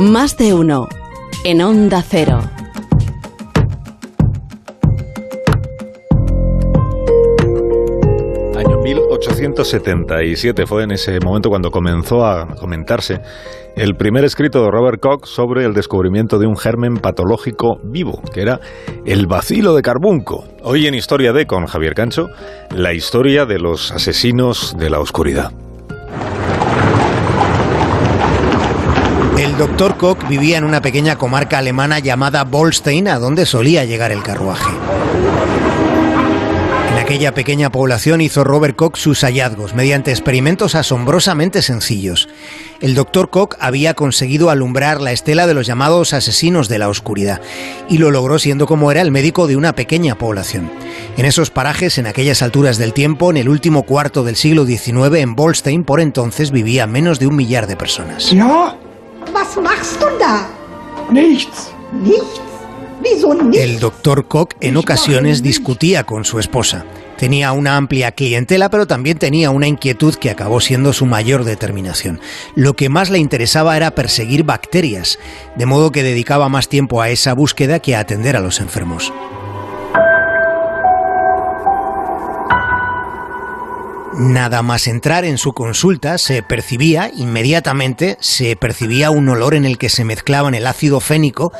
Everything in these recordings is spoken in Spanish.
Más de uno en Onda Cero. Año 1877 fue en ese momento cuando comenzó a comentarse el primer escrito de Robert Koch sobre el descubrimiento de un germen patológico vivo, que era el bacilo de carbunco. Hoy en Historia de con Javier Cancho, la historia de los asesinos de la oscuridad. Doctor Koch vivía en una pequeña comarca alemana llamada Bolstein, a donde solía llegar el carruaje. En aquella pequeña población hizo Robert Koch sus hallazgos mediante experimentos asombrosamente sencillos. El doctor Koch había conseguido alumbrar la estela de los llamados asesinos de la oscuridad y lo logró siendo como era el médico de una pequeña población. En esos parajes, en aquellas alturas del tiempo, en el último cuarto del siglo XIX, en Bolstein, por entonces vivía menos de un millar de personas. Was machst du da? Nichts. Nichts? Wieso nichts? El doctor Koch en ocasiones discutía con su esposa. Tenía una amplia clientela, pero también tenía una inquietud que acabó siendo su mayor determinación. Lo que más le interesaba era perseguir bacterias, de modo que dedicaba más tiempo a esa búsqueda que a atender a los enfermos. Nada más entrar en su consulta se percibía inmediatamente, se percibía un olor en el que se mezclaban el ácido fénico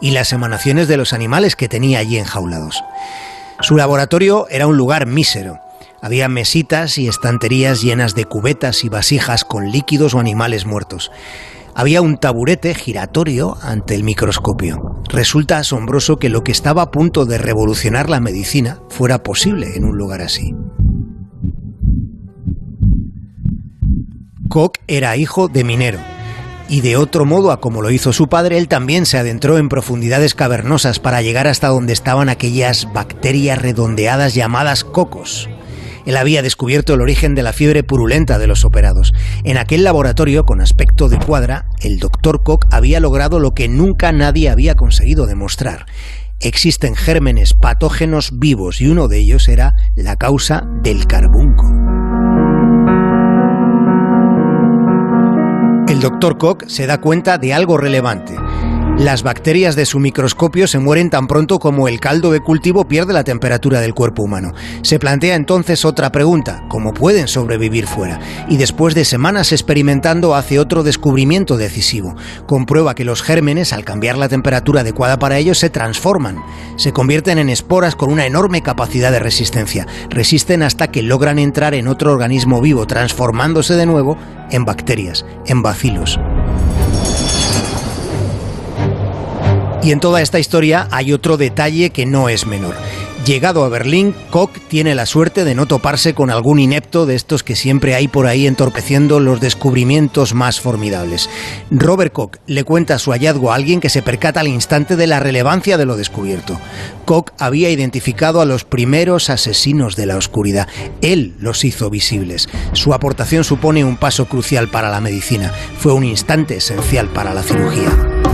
y las emanaciones de los animales que tenía allí enjaulados. Su laboratorio era un lugar mísero. Había mesitas y estanterías llenas de cubetas y vasijas con líquidos o animales muertos. Había un taburete giratorio ante el microscopio. Resulta asombroso que lo que estaba a punto de revolucionar la medicina fuera posible en un lugar así. Koch era hijo de minero. Y de otro modo a como lo hizo su padre, él también se adentró en profundidades cavernosas para llegar hasta donde estaban aquellas bacterias redondeadas llamadas cocos. Él había descubierto el origen de la fiebre purulenta de los operados. En aquel laboratorio, con aspecto de cuadra, el doctor Koch había logrado lo que nunca nadie había conseguido demostrar. Existen gérmenes patógenos vivos y uno de ellos era la causa del carbunco. El doctor Koch se da cuenta de algo relevante. Las bacterias de su microscopio se mueren tan pronto como el caldo de cultivo pierde la temperatura del cuerpo humano. Se plantea entonces otra pregunta, ¿cómo pueden sobrevivir fuera? Y después de semanas experimentando hace otro descubrimiento decisivo. Comprueba que los gérmenes, al cambiar la temperatura adecuada para ellos, se transforman. Se convierten en esporas con una enorme capacidad de resistencia. Resisten hasta que logran entrar en otro organismo vivo, transformándose de nuevo en bacterias, en bacilos. Y en toda esta historia hay otro detalle que no es menor. Llegado a Berlín, Koch tiene la suerte de no toparse con algún inepto de estos que siempre hay por ahí entorpeciendo los descubrimientos más formidables. Robert Koch le cuenta su hallazgo a alguien que se percata al instante de la relevancia de lo descubierto. Koch había identificado a los primeros asesinos de la oscuridad. Él los hizo visibles. Su aportación supone un paso crucial para la medicina. Fue un instante esencial para la cirugía.